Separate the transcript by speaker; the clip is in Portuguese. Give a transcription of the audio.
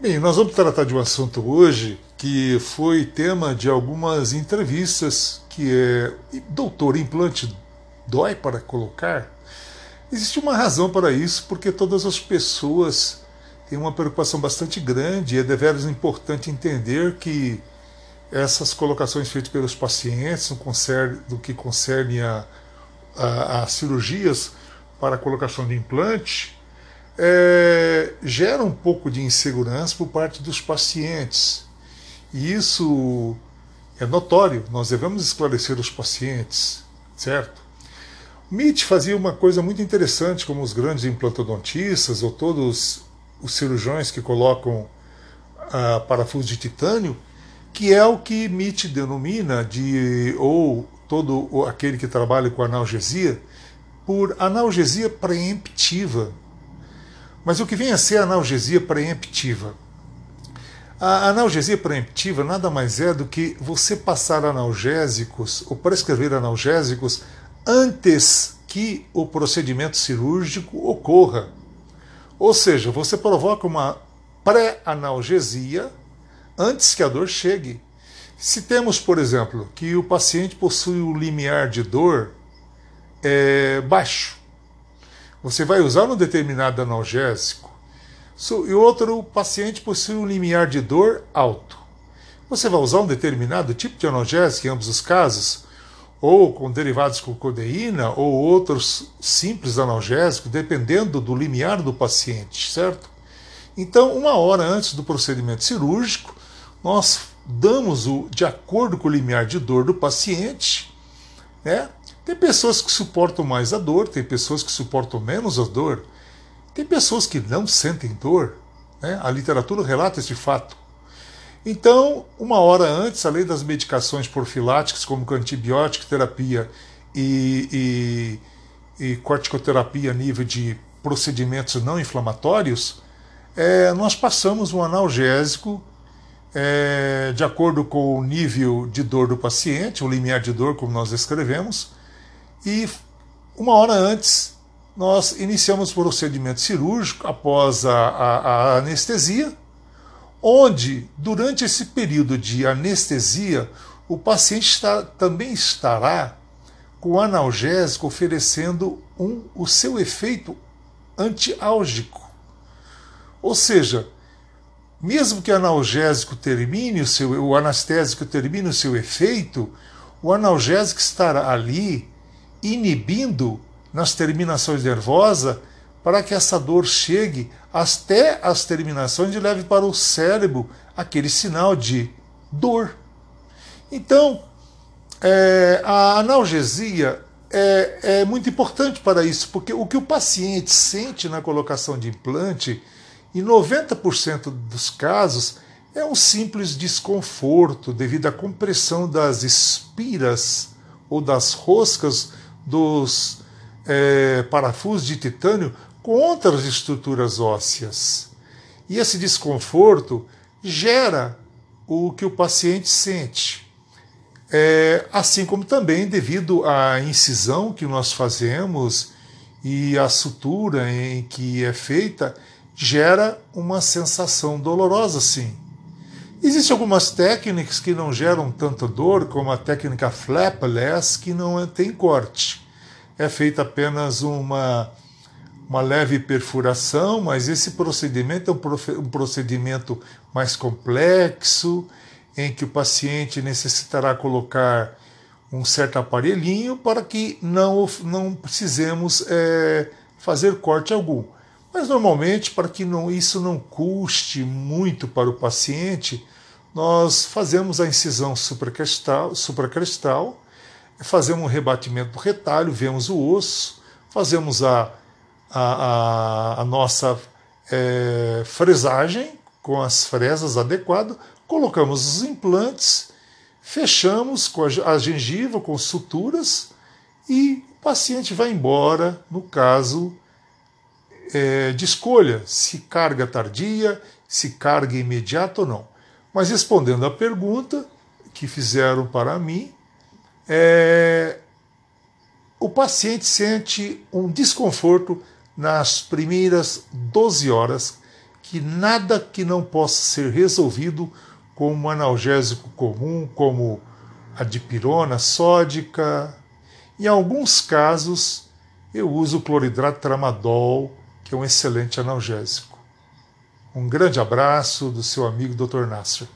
Speaker 1: Bem, nós vamos tratar de um assunto hoje que foi tema de algumas entrevistas, que é doutor, implante dói para colocar? Existe uma razão para isso, porque todas as pessoas têm uma preocupação bastante grande e é deveras importante entender que essas colocações feitas pelos pacientes do que concerne a, a, a cirurgias para a colocação de implante, é, gera um pouco de insegurança por parte dos pacientes. E isso é notório, nós devemos esclarecer os pacientes, certo? Mitch fazia uma coisa muito interessante, como os grandes implantodontistas ou todos os cirurgiões que colocam ah, parafuso de titânio, que é o que Mitch denomina de, ou todo aquele que trabalha com analgesia, por analgesia preemptiva. Mas o que vem a ser analgesia preemptiva? A analgesia preemptiva nada mais é do que você passar analgésicos ou prescrever analgésicos antes que o procedimento cirúrgico ocorra. Ou seja, você provoca uma pré-analgesia antes que a dor chegue. Se temos, por exemplo, que o paciente possui o limiar de dor é, baixo, você vai usar um determinado analgésico e outro paciente possui um limiar de dor alto. Você vai usar um determinado tipo de analgésico em ambos os casos, ou com derivados com codeína, ou outros simples analgésicos, dependendo do limiar do paciente, certo? Então, uma hora antes do procedimento cirúrgico, nós damos o de acordo com o limiar de dor do paciente, né? Tem pessoas que suportam mais a dor, tem pessoas que suportam menos a dor, tem pessoas que não sentem dor. Né? A literatura relata esse fato. Então, uma hora antes, além das medicações profiláticas, como antibiótico terapia e, e, e corticoterapia a nível de procedimentos não inflamatórios, é, nós passamos um analgésico é, de acordo com o nível de dor do paciente, o limiar de dor, como nós escrevemos, e uma hora antes nós iniciamos o procedimento cirúrgico após a, a, a anestesia, onde durante esse período de anestesia o paciente está, também estará com o analgésico oferecendo um, o seu efeito antiálgico. Ou seja, mesmo que o analgésico termine o seu, o anestésico termine o seu efeito, o analgésico estará ali inibindo nas terminações nervosas para que essa dor chegue até as terminações e leve para o cérebro aquele sinal de dor. Então, é, a analgesia é, é, muito importante para isso, porque o que o paciente sente na colocação de implante, em 90% dos casos, é um simples desconforto devido à compressão das espiras ou das roscas dos é, parafusos de titânio contra as estruturas ósseas. E esse desconforto gera o que o paciente sente. É, assim como também devido à incisão que nós fazemos e a sutura em que é feita, gera uma sensação dolorosa, sim. Existem algumas técnicas que não geram tanta dor, como a técnica flapless, que não tem corte. É feita apenas uma, uma leve perfuração, mas esse procedimento é um procedimento mais complexo, em que o paciente necessitará colocar um certo aparelhinho para que não, não precisemos é, fazer corte algum. Mas normalmente, para que não, isso não custe muito para o paciente, nós fazemos a incisão supracrestal, supracrestal fazemos um rebatimento do retalho, vemos o osso, fazemos a, a, a, a nossa é, fresagem com as fresas adequadas, colocamos os implantes, fechamos com a, a gengiva, com suturas e o paciente vai embora, no caso é, de escolha, se carga tardia, se carga imediata ou não. Mas respondendo à pergunta que fizeram para mim, é, o paciente sente um desconforto nas primeiras 12 horas, que nada que não possa ser resolvido com um analgésico comum, como a dipirona sódica. Em alguns casos, eu uso o cloridrato tramadol, que é um excelente analgésico. Um grande abraço do seu amigo Dr. Nasser.